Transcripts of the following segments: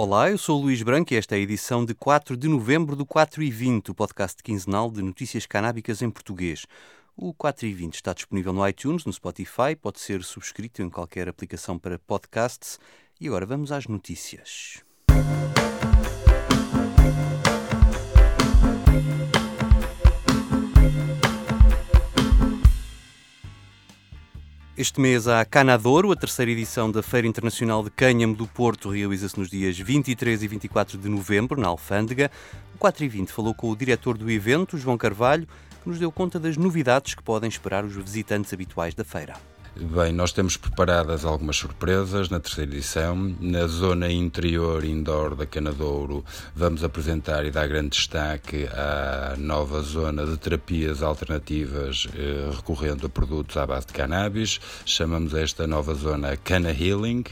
Olá, eu sou o Luís Branco e esta é a edição de 4 de novembro do 4 e 20, o podcast quinzenal de notícias canábicas em português. O 4 e 20 está disponível no iTunes, no Spotify, pode ser subscrito em qualquer aplicação para podcasts. E agora vamos às notícias. Este mês há Canadouro, a terceira edição da Feira Internacional de Cânhamo do Porto, realiza-se nos dias 23 e 24 de novembro, na Alfândega. O 4 e 20 falou com o diretor do evento, João Carvalho, que nos deu conta das novidades que podem esperar os visitantes habituais da feira. Bem, nós temos preparadas algumas surpresas na terceira edição. Na zona interior indoor da Canadouro, vamos apresentar e dar grande destaque à nova zona de terapias alternativas eh, recorrendo a produtos à base de cannabis. Chamamos esta nova zona Cana Healing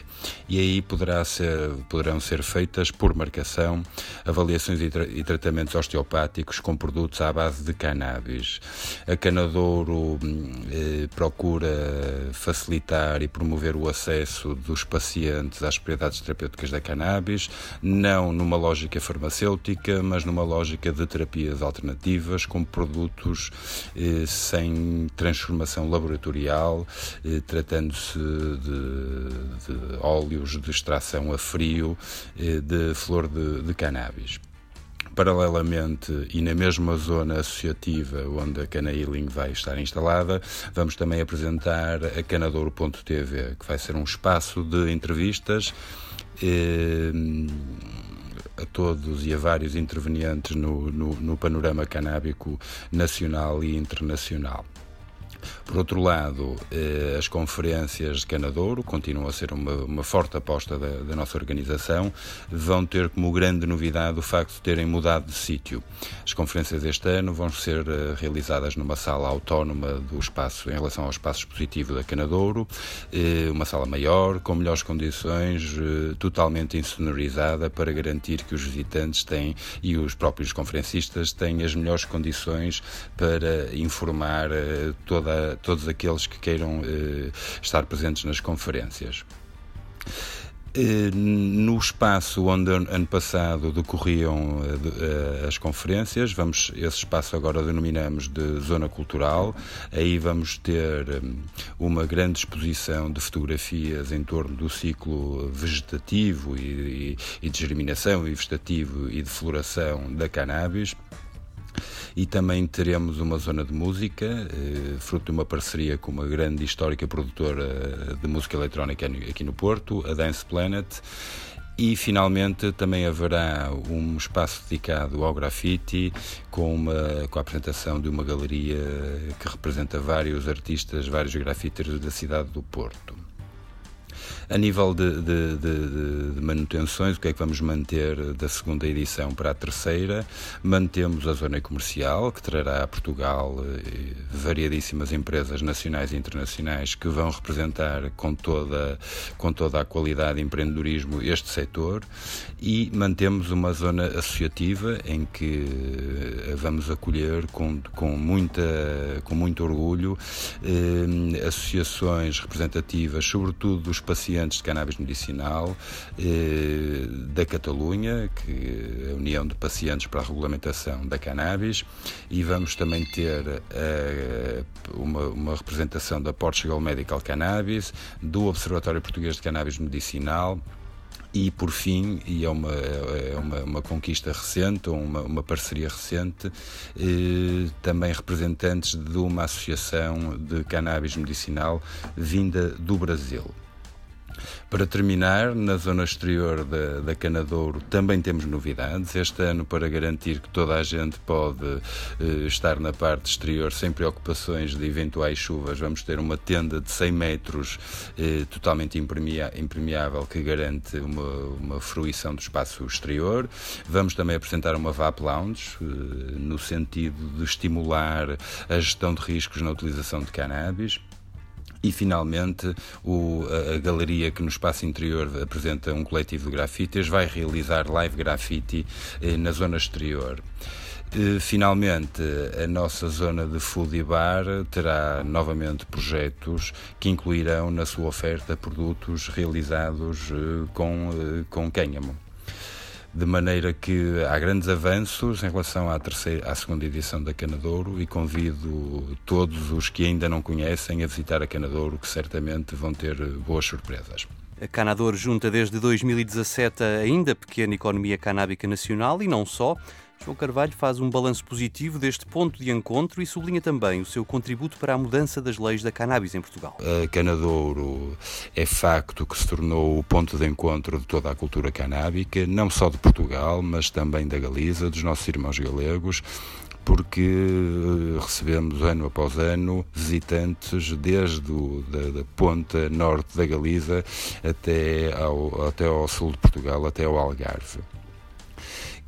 e aí poderá ser, poderão ser feitas por marcação avaliações e, tra e tratamentos osteopáticos com produtos à base de cannabis. A Canadouro eh, procura facilitar e promover o acesso dos pacientes às propriedades terapêuticas da cannabis, não numa lógica farmacêutica, mas numa lógica de terapias alternativas, com produtos eh, sem transformação laboratorial, eh, tratando-se de, de, óleos de extração a frio eh, de flor de, de cannabis. Paralelamente e na mesma zona associativa onde a Cana Healing vai estar instalada, vamos também apresentar a Canadouro.tv, que vai ser um espaço de entrevistas. Eh, a todos e a vários intervenientes no, no, no panorama canábico nacional e internacional. Por outro lado, eh, as conferências de Canadouro continuam a ser uma, uma forte aposta da, da, nossa organização, vão ter como grande novidade o facto de terem mudado de sítio. As conferências deste ano vão ser eh, realizadas numa sala autónoma do espaço, em relação ao espaço expositivo da Canadouro, eh, uma sala maior, com melhores condições, totalmente insonorizada para garantir que os visitantes têm e os próprios conferencistas têm as melhores condições para informar toda todos aqueles que queiram eh, estar presentes nas conferências. Eh, no espaço onde ano passado decorriam eh, as conferências, vamos esse espaço agora denominamos de zona cultural. Aí vamos ter uma grande exposição de fotografias em torno do ciclo vegetativo e, e de germinação e vegetativo e de floração da cannabis. E também teremos uma zona de música, eh, fruto de uma parceria com uma grande histórica produtora de música eletrónica aqui no Porto, a Dance Planet. E finalmente também haverá um espaço dedicado ao grafite, com, uma, com a apresentação de uma galeria que representa vários artistas, vários grafiteiros da cidade do Porto. A nível de, de, de, de, manutenções, o que é que vamos manter da segunda edição para a terceira? Mantemos a zona comercial, que trará a Portugal eh, variadíssimas empresas nacionais e internacionais que vão representar com toda, com toda a qualidade e empreendedorismo este setor e mantemos uma zona associativa em que eh, vamos acolher com, com, muita, com muito orgulho eh, associações representativas, sobretudo dos pacientes de cannabis medicinal eh, da Catalunha, que é a União de Pacientes para a Regulamentação da Cannabis, e vamos também ter eh, uma, uma, representação da Portugal Medical Cannabis, do Observatório Português de Cannabis Medicinal, e, por fim, e é uma, é uma, uma conquista recente, uma, uma parceria recente, eh, também representantes de uma associação de cannabis medicinal vinda do Brasil. Para terminar, na zona exterior da, da Canadouro também temos novidades. Este ano, para garantir que toda a gente pode eh, estar na parte exterior sem preocupações de eventuais chuvas, vamos ter uma tenda de 100 metros eh, totalmente impermeável que garante uma, uma fruição do espaço exterior. Vamos também apresentar uma VAP Lounge, eh, no sentido de estimular a gestão de riscos na utilização de cannabis. E, finalmente, o, a, a, galeria que no espaço interior apresenta um coletivo de grafites vai realizar live graffiti eh, na zona exterior. Eh, finalmente, a nossa zona de food e bar terá novamente projetos que incluirão na sua oferta produtos realizados eh, com, eh, com cânhamo. De maneira que há grandes avanços em relação à, terceira, à segunda edição da Canadouro e convido todos os que ainda não conhecem a visitar a Canadouro, que certamente vão ter boas surpresas. A Canador junta desde 2017 a ainda pequena economia canábica nacional e não só. João Carvalho faz um balanço positivo deste ponto de encontro e sublinha também o seu contributo para a mudança das leis da cannabis em Portugal. A Canadouro é facto que se tornou o ponto de encontro de toda a cultura canábica, não só de Portugal, mas também da Galiza, dos nossos irmãos galegos porque eh, recebemos ano após ano visitantes desde o, da, da, ponta norte da Galiza até ao, até ao sul de Portugal, até ao Algarve.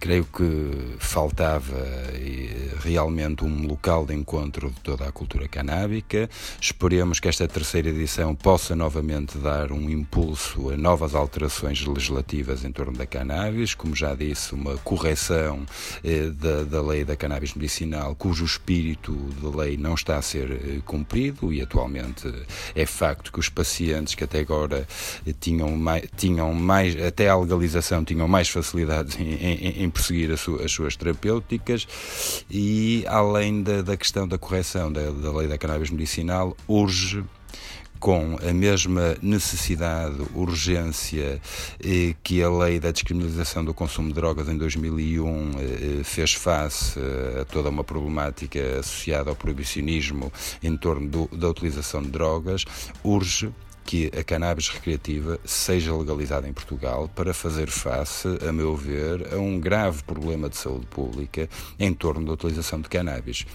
Creio que faltava eh, realmente um local de encontro de toda a cultura canábica. Esperemos que esta terceira edição possa novamente dar um impulso a novas alterações legislativas em torno da cannabis, como já disse, uma correção eh, da, da lei da cannabis medicinal, cujo espírito de lei não está a ser eh, cumprido e atualmente é facto que os pacientes que até agora eh, tinham mais, tinham mais até a legalização, tinham mais facilidades em, em, em em prosseguir as, as suas terapêuticas e, além da, da questão da correção da, da lei da cannabis medicinal, urge com a mesma necessidade, urgência eh, que a lei da descriminalização do consumo de drogas em 2001 eh, fez face a toda uma problemática associada ao proibicionismo em torno do, da utilização de drogas, urge que a cannabis recreativa seja legalizada em Portugal para fazer face, a meu ver, a um grave problema de saúde pública em torno da utilização de cannabis.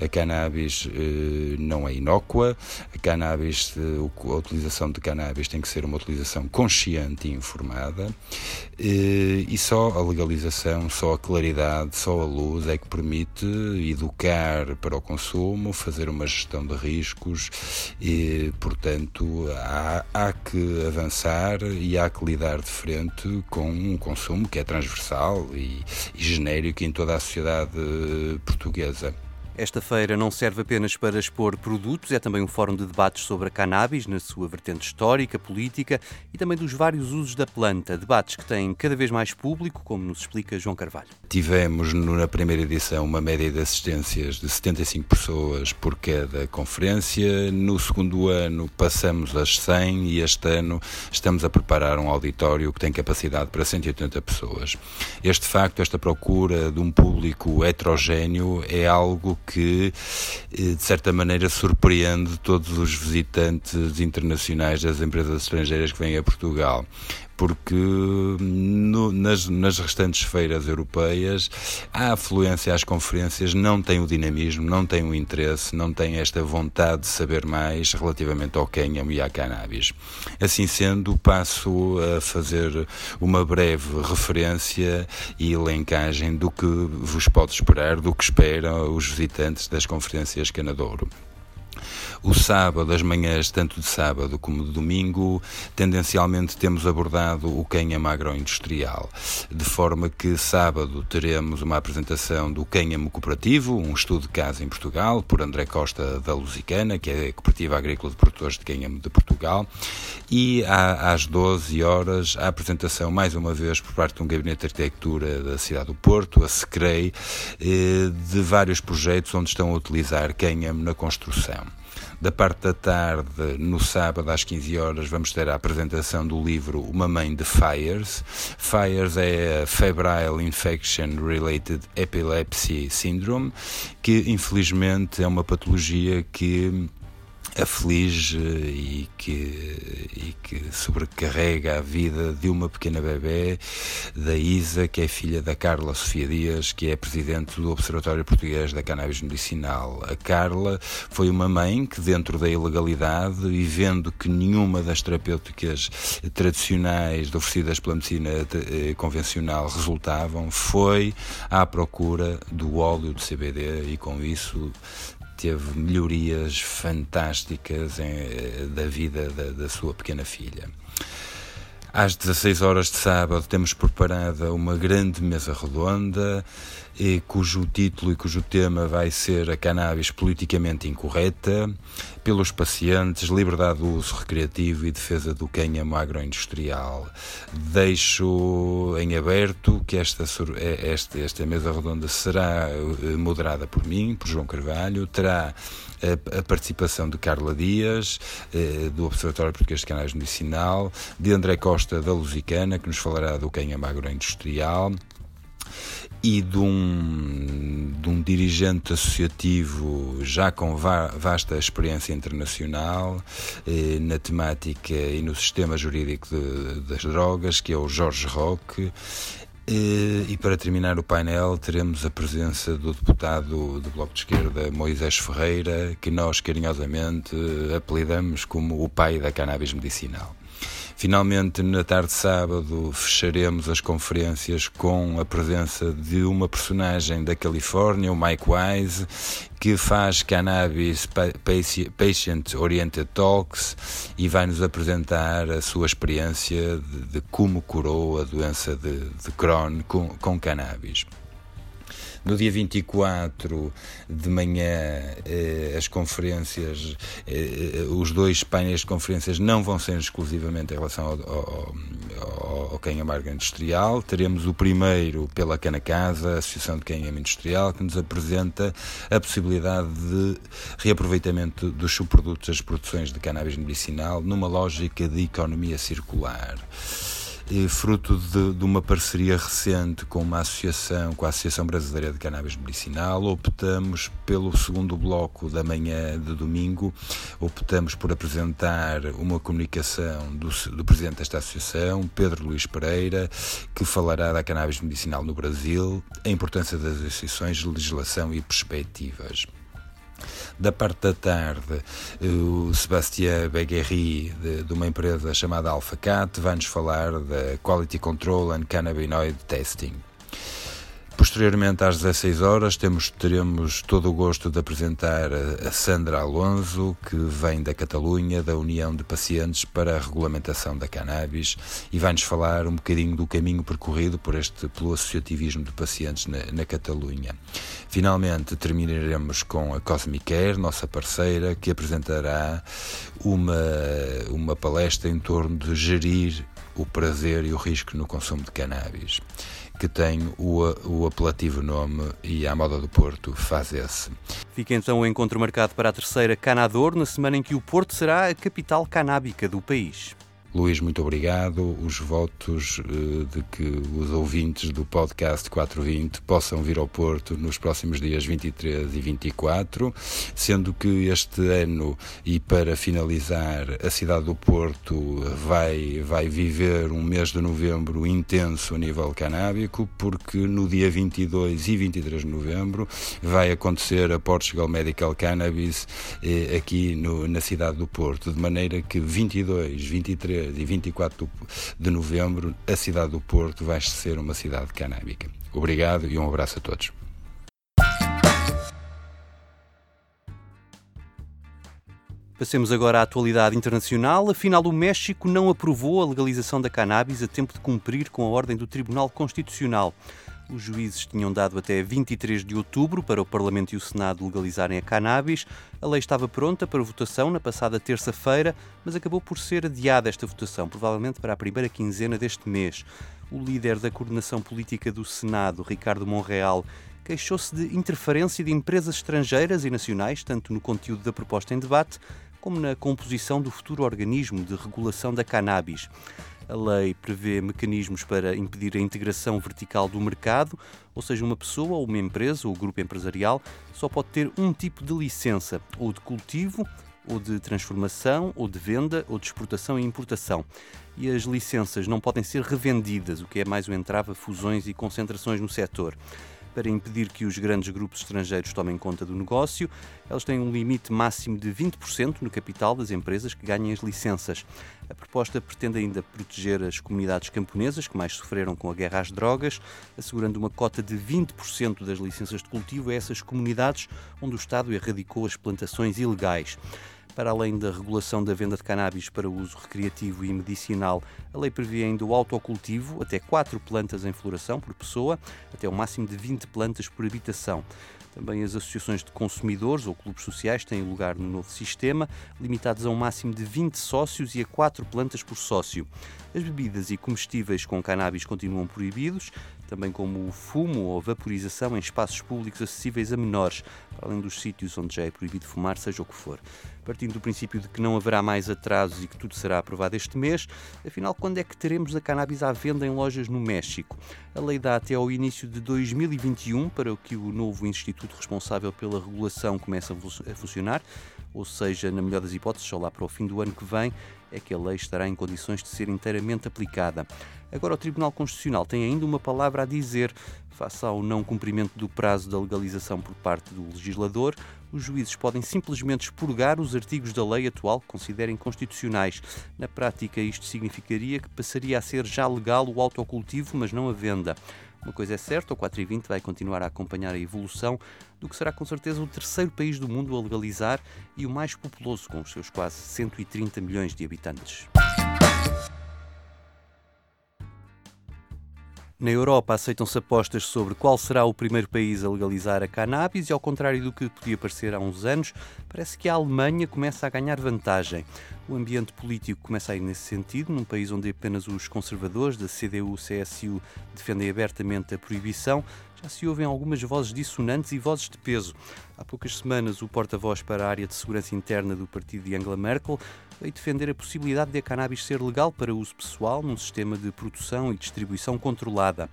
A cannabis eh, não é inócua, a cannabis, eh, a utilização de cannabis tem que ser uma utilização consciente e informada eh, e só a legalização, só a claridade, só a luz é que permite educar para o consumo, fazer uma gestão de riscos e, portanto, há há, que avançar e há que lidar de frente com um consumo que é transversal e, e genérico em toda a sociedade portuguesa. Esta feira não serve apenas para expor produtos, é também um fórum de debates sobre a cannabis, na sua vertente histórica, política e também dos vários usos da planta. Debates que têm cada vez mais público, como nos explica João Carvalho. Tivemos na primeira edição uma média de assistências de 75 pessoas por cada conferência. No segundo ano passamos às 100 e este ano estamos a preparar um auditório que tem capacidade para 180 pessoas. Este facto, esta procura de um público heterogéneo é algo que, eh, de certa maneira, surpreende todos os visitantes internacionais das empresas estrangeiras que vêm a Portugal porque no, nas, nas restantes feiras europeias a afluência às conferências não tem o dinamismo, não tem o interesse, não tem esta vontade de saber mais relativamente ao cânhamo e à cannabis. Assim sendo, passo a fazer uma breve referência e elencagem do que vos pode esperar, do que esperam os visitantes das conferências Canadouro. O sábado, as manhãs, tanto de sábado como de domingo, tendencialmente temos abordado o cânhamo agroindustrial, de forma que sábado teremos uma apresentação do cânhamo cooperativo, um estudo de caso em Portugal, por André Costa da Lusicana, que é a Cooperativa Agrícola de Produtores de Cânhamo de Portugal, e às 12 horas a apresentação, mais uma vez, por parte de um gabinete de arquitetura da cidade do Porto, a SECREI, eh, de vários projetos onde estão a utilizar cânhamo na construção. Da parte da tarde, no sábado às 15 horas, vamos ter a apresentação do livro Uma Mãe de Fires. Fires é a Febrile Infection Related Epilepsy Syndrome, que infelizmente é uma patologia que aflige e que, e que sobrecarrega a vida de uma pequena bebê, da Isa, que é filha da Carla Sofia Dias, que é presidente do Observatório Português da Cannabis Medicinal. A Carla foi uma mãe que, dentro da ilegalidade e vendo que nenhuma das terapêuticas tradicionais oferecidas pela medicina eh, convencional resultavam, foi à procura do óleo de CBD e com isso teve melhorias fantásticas em, da vida da, da sua pequena filha. Às 16 horas de sábado temos preparada uma grande mesa redonda e cujo título e cujo tema vai ser a cannabis politicamente incorreta, pelos pacientes, liberdade do uso recreativo e defesa do cânhamo agroindustrial. Deixo em aberto que esta, esta, esta mesa redonda será eh, moderada por mim, por João Carvalho, terá a, a participação de Carla Dias, eh, do Observatório Português de Cannabis Medicinal, de André Costa da Lusicana, que nos falará do cânhamo agroindustrial, e de um, de um dirigente associativo já com vasta experiência internacional eh, na temática e no sistema jurídico de, das drogas, que é o Jorge Roque. Eh, e para terminar o painel, teremos a presença do deputado do Bloco de Esquerda, Moisés Ferreira, que nós carinhosamente apelidamos como o pai da cannabis medicinal. Finalmente, na tarde de sábado, fecharemos as conferências com a presença de uma personagem da Califórnia, o Mike Wise, que faz Cannabis Patient Oriented Talks e vai nos apresentar a sua experiência de, de como curou a doença de, de Crohn com, com cannabis. No dia 24 de manhã, eh, as conferências, eh, os dois painéis de conferências não vão ser exclusivamente em relação ao, ao, ao, industrial. Teremos o primeiro pela Cana Casa, a Associação de Canhamo Industrial, que nos apresenta a possibilidade de reaproveitamento dos subprodutos das produções de cannabis medicinal numa lógica de economia circular fruto de, de, uma parceria recente com uma associação, com a Associação Brasileira de Cannabis Medicinal, optamos pelo segundo bloco da manhã de domingo, optamos por apresentar uma comunicação do, do presidente desta associação, Pedro Luís Pereira, que falará da cannabis medicinal no Brasil, a importância das associações, legislação e perspectivas. Da parte da tarde, o Sebastião Beguerri, de, de uma empresa chamada AlphaCat, vai-nos falar da Quality Control and Cannabinoid Testing. Posteriormente, às 16 horas, temos, teremos todo o gosto de apresentar a Sandra Alonso, que vem da Catalunha, da União de Pacientes para a Regulamentação da Cannabis, e vai-nos falar um bocadinho do caminho percorrido por este, pelo associativismo de pacientes na, na Catalunha. Finalmente, terminaremos com a Cosmicare, nossa parceira, que apresentará uma, uma palestra em torno de gerir o prazer e o risco no consumo de cannabis que tem o, o apelativo nome e à moda do Porto faz esse. Fica então o encontro marcado para a terceira Canador, na semana em que o Porto será a capital canábica do país. Luís, muito obrigado. Os votos uh, de que os ouvintes do podcast 420 possam vir ao Porto nos próximos dias 23 e 24, sendo que este ano, e para finalizar, a cidade do Porto vai, vai viver um mês de novembro intenso a nível canábico, porque no dia 22 e 23 de novembro vai acontecer a Portugal Medical Cannabis eh, aqui no, na cidade do Porto, de maneira que 22, 23 e 24 de novembro, a cidade do Porto vai ser uma cidade canábica. Obrigado e um abraço a todos. Passemos agora à atualidade internacional. Afinal, o México não aprovou a legalização da cannabis a tempo de cumprir com a ordem do Tribunal Constitucional. Os juízes tinham dado até 23 de outubro para o Parlamento e o Senado legalizarem a cannabis. A lei estava pronta para votação na passada terça-feira, mas acabou por ser adiada esta votação, provavelmente para a primeira quinzena deste mês. O líder da coordenação política do Senado, Ricardo Monreal, queixou-se de interferência de empresas estrangeiras e nacionais, tanto no conteúdo da proposta em debate, como na composição do futuro organismo de regulação da cannabis. A lei prevê mecanismos para impedir a integração vertical do mercado, ou seja, uma pessoa ou uma empresa ou grupo empresarial só pode ter um tipo de licença, ou de cultivo, ou de transformação, ou de venda, ou de exportação e importação. E as licenças não podem ser revendidas, o que é mais um entrave a fusões e concentrações no setor para impedir que os grandes grupos estrangeiros tomem conta do negócio. Eles têm um limite máximo de 20% no capital das empresas que ganhem as licenças. A proposta pretende ainda proteger as comunidades camponesas que mais sofreram com a guerra às drogas, assegurando uma cota de 20% das licenças de cultivo a essas comunidades onde o Estado erradicou as plantações ilegais. Para além da regulação da venda de cannabis para uso recreativo e medicinal, a lei prevê ainda o autocultivo, até 4 plantas em floração por pessoa, até o máximo de 20 plantas por habitação. Também as associações de consumidores ou clubes sociais têm lugar no novo sistema, limitados a um máximo de 20 sócios e a 4 plantas por sócio. As bebidas e comestíveis com cannabis continuam proibidos, também como o fumo ou vaporização em espaços públicos acessíveis a menores, além dos sítios onde já é proibido fumar, seja o que for. Partindo do princípio de que não haverá mais atrasos e que tudo será aprovado este mês, afinal, quando é que teremos a cannabis à venda em lojas no México? A lei dá até ao início de 2021 para que o novo instituto responsável pela regulação comece a funcionar, ou seja, na melhor das hipóteses, só lá para o fim do ano que vem é que a lei estará em condições de ser inteiramente aplicada. Agora, o Tribunal Constitucional tem ainda uma palavra a dizer. Face ao não cumprimento do prazo da legalização por parte do legislador, os juízes podem simplesmente expurgar os artigos da lei atual que considerem constitucionais. Na prática, isto significaria que passaria a ser já legal o autocultivo, mas não a venda. Uma coisa é certa, o 420 vai continuar a acompanhar a evolução do que será com certeza o terceiro país do mundo a legalizar e o mais populoso, com os seus quase 130 milhões de habitantes. Na Europa aceitam-se apostas sobre qual será o primeiro país a legalizar a cannabis e, ao contrário do que podia parecer há uns anos, parece que a Alemanha começa a ganhar vantagem. O ambiente político começa a ir nesse sentido, num país onde apenas os conservadores da CDU-CSU defendem abertamente a proibição, já se ouvem algumas vozes dissonantes e vozes de peso. Há poucas semanas, o porta-voz para a área de segurança interna do partido de Angela Merkel veio defender a possibilidade de a cannabis ser legal para uso pessoal num sistema de produção e distribuição controlada.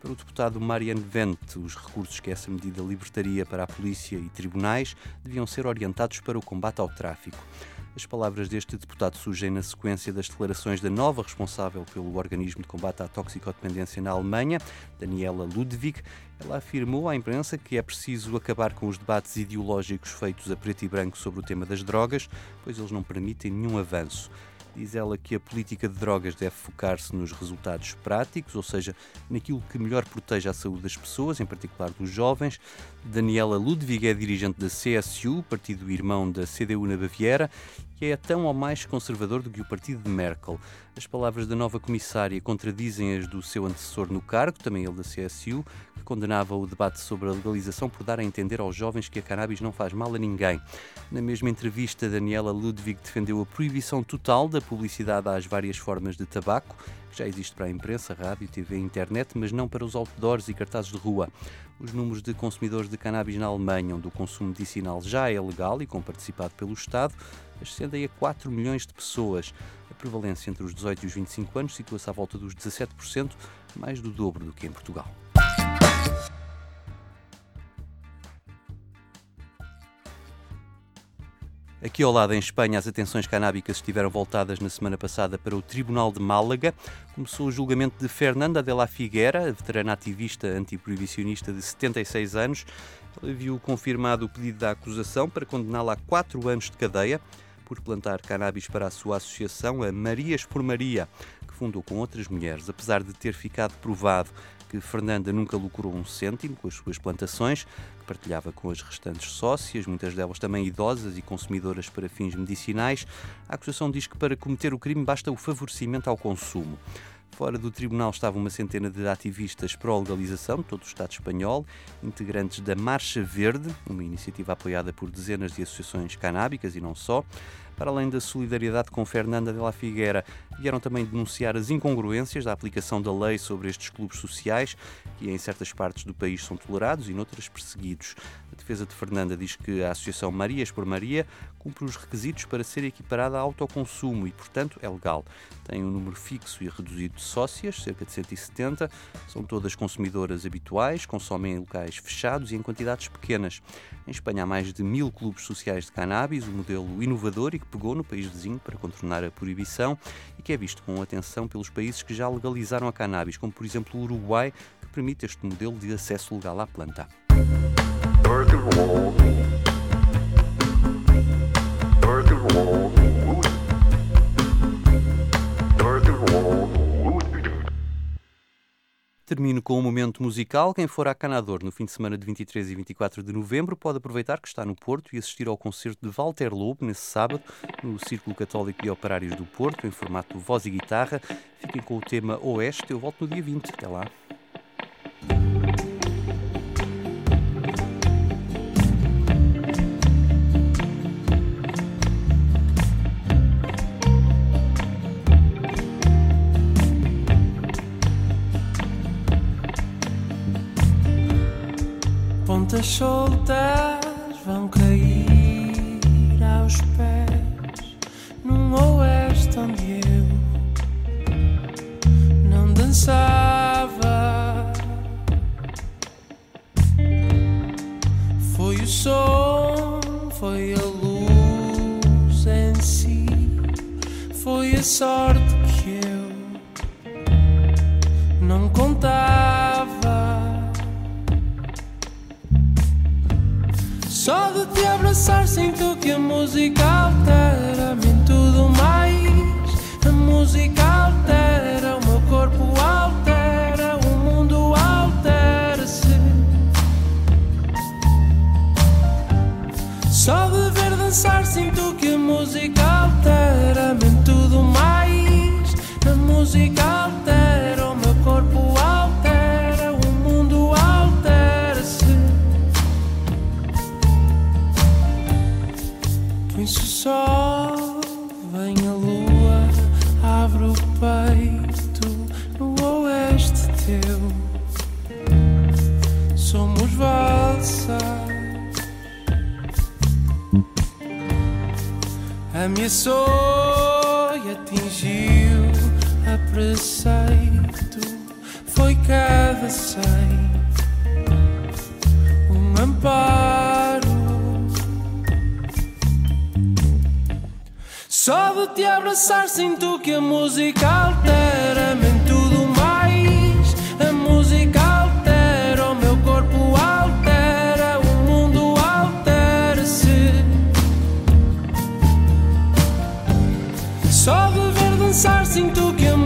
Para o deputado Marian Vente, os recursos que essa medida libertaria para a polícia e tribunais deviam ser orientados para o combate ao tráfico. As palavras deste deputado surgem na sequência das declarações da nova responsável pelo organismo de combate à toxicodependência na Alemanha, Daniela Ludwig. Ela afirmou à imprensa que é preciso acabar com os debates ideológicos feitos a preto e branco sobre o tema das drogas, pois eles não permitem nenhum avanço. Diz ela que a política de drogas deve focar-se nos resultados práticos, ou seja, naquilo que melhor proteja a saúde das pessoas, em particular dos jovens. Daniela Ludwig é dirigente da CSU, partido irmão da CDU na Baviera, que é tão ou mais conservador do que o partido de Merkel. As palavras da nova comissária contradizem as do seu antecessor no cargo, também ele da CSU, que condenava o debate sobre a legalização por dar a entender aos jovens que a cannabis não faz mal a ninguém. Na mesma entrevista, Daniela Ludwig defendeu a proibição total da publicidade às várias formas de tabaco, já existe para a imprensa, rádio, TV e internet, mas não para os outdoors e cartazes de rua. Os números de consumidores de cannabis na Alemanha, onde o consumo medicinal já é legal e com participado pelo Estado, ascendem a 4 milhões de pessoas. A prevalência entre os 18 e os 25 anos situa-se à volta dos 17%, mais do dobro do que em Portugal. Aqui ao lado, em Espanha, as atenções canábicas estiveram voltadas na semana passada para o Tribunal de Málaga. Começou o julgamento de Fernanda de la Figuera, veterana ativista antiproibicionista de 76 anos. Ela viu confirmado o pedido da acusação para condená-la a quatro anos de cadeia por plantar cannabis para a sua associação, a Marias por Maria, que fundou com outras mulheres. Apesar de ter ficado provado que Fernanda nunca lucrou um cêntimo com as suas plantações, que partilhava com as restantes sócias, muitas delas também idosas e consumidoras para fins medicinais, a acusação diz que para cometer o crime basta o favorecimento ao consumo. Fora do tribunal estavam uma centena de ativistas pró-legalização de todo o Estado espanhol, integrantes da Marcha Verde, uma iniciativa apoiada por dezenas de associações canábicas e não só. Para além da solidariedade com Fernanda de la Figuera, vieram também denunciar as incongruências da aplicação da lei sobre estes clubes sociais, que em certas partes do país são tolerados e noutras perseguidos. A defesa de Fernanda diz que a Associação Marias por Maria cumpre os requisitos para ser equiparada a autoconsumo e, portanto, é legal. Tem um número fixo e reduzido de sócias, cerca de 170, são todas consumidoras habituais, consomem em locais fechados e em quantidades pequenas. Em Espanha há mais de mil clubes sociais de cannabis, um modelo inovador e que pegou no país vizinho para contornar a proibição e que é visto com atenção pelos países que já legalizaram a cannabis, como por exemplo o Uruguai, que permite este modelo de acesso legal à planta. Termino com um momento musical. Quem for a Canador no fim de semana de 23 e 24 de novembro pode aproveitar que está no Porto e assistir ao concerto de Walter Lobo nesse sábado no Círculo Católico de Operários do Porto, em formato voz e guitarra. Fiquem com o tema Oeste. Eu volto no dia 20. Até lá. Pontas soltas vão cair aos pés num oeste onde eu não dançava. Foi o som, foi a luz em si, foi a sorte abraçar sinto que a música altera-me em tudo mais. A música altera, o meu corpo altera, o mundo altera-se. Só de ver dançar sinto que a música altera-me em tudo mais. A música abraçar sinto que a música altera-me em tudo mais. A música altera, o meu corpo altera, o mundo altera-se. Só de